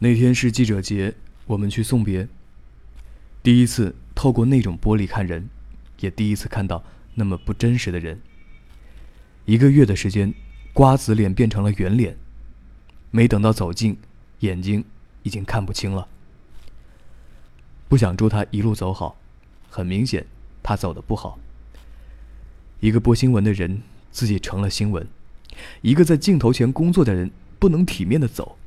那天是记者节，我们去送别。第一次透过那种玻璃看人，也第一次看到那么不真实的人。一个月的时间，瓜子脸变成了圆脸，没等到走近，眼睛已经看不清了。不想祝他一路走好，很明显，他走的不好。一个播新闻的人自己成了新闻，一个在镜头前工作的人不能体面的走。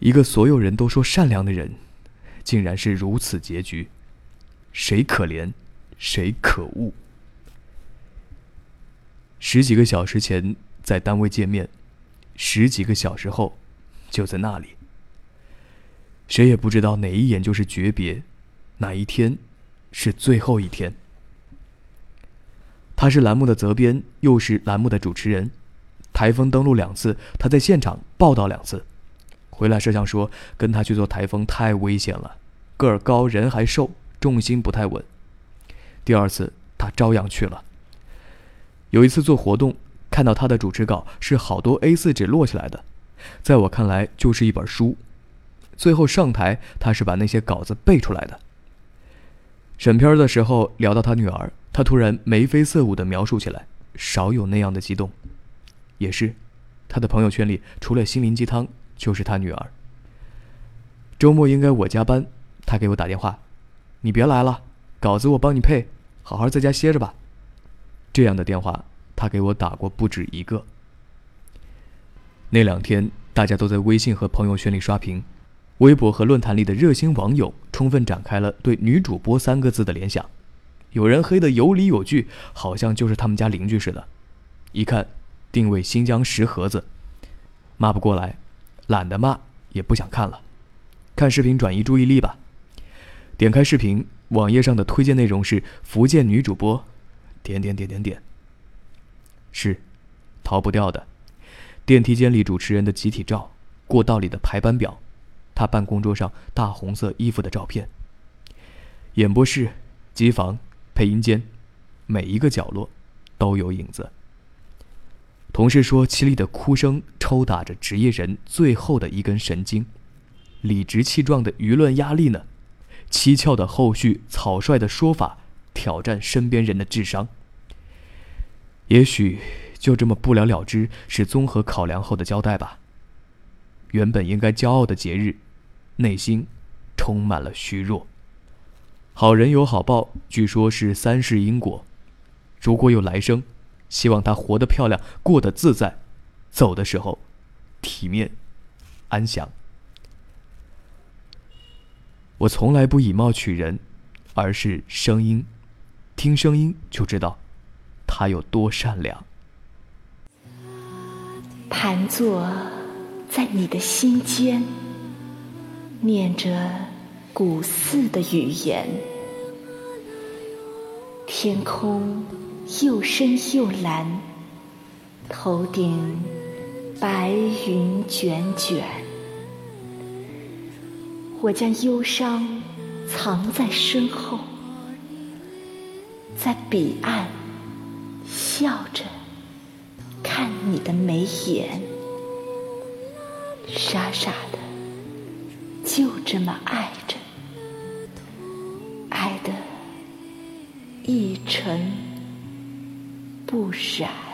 一个所有人都说善良的人，竟然是如此结局，谁可怜，谁可恶。十几个小时前在单位见面，十几个小时后就在那里。谁也不知道哪一眼就是诀别，哪一天是最后一天。他是栏目的责编，又是栏目的主持人，台风登陆两次，他在现场报道两次。回来摄像说，跟他去做台风太危险了，个儿高，人还瘦，重心不太稳。第二次他照样去了。有一次做活动，看到他的主持稿是好多 A4 纸摞起来的，在我看来就是一本书。最后上台，他是把那些稿子背出来的。审片的时候聊到他女儿，他突然眉飞色舞地描述起来，少有那样的激动。也是，他的朋友圈里除了心灵鸡汤。就是他女儿。周末应该我加班，他给我打电话：“你别来了，稿子我帮你配，好好在家歇着吧。”这样的电话他给我打过不止一个。那两天大家都在微信和朋友圈里刷屏，微博和论坛里的热心网友充分展开了对“女主播”三个字的联想。有人黑得有理有据，好像就是他们家邻居似的。一看，定位新疆石河子，骂不过来。懒得骂，也不想看了，看视频转移注意力吧。点开视频，网页上的推荐内容是福建女主播，点点点点点。是，逃不掉的。电梯间里主持人的集体照，过道里的排班表，他办公桌上大红色衣服的照片。演播室、机房、配音间，每一个角落都有影子。同事说：“凄厉的哭声抽打着职业人最后的一根神经，理直气壮的舆论压力呢？蹊跷的后续，草率的说法，挑战身边人的智商。也许就这么不了了之，是综合考量后的交代吧。原本应该骄傲的节日，内心充满了虚弱。好人有好报，据说是三世因果，如果有来生。”希望她活得漂亮，过得自在，走的时候体面、安详。我从来不以貌取人，而是声音，听声音就知道他有多善良。盘坐在你的心间，念着古寺的语言，天空。又深又蓝，头顶白云卷卷。我将忧伤藏在身后，在彼岸笑着看你的眉眼，傻傻的就这么爱着，爱的一尘。不闪。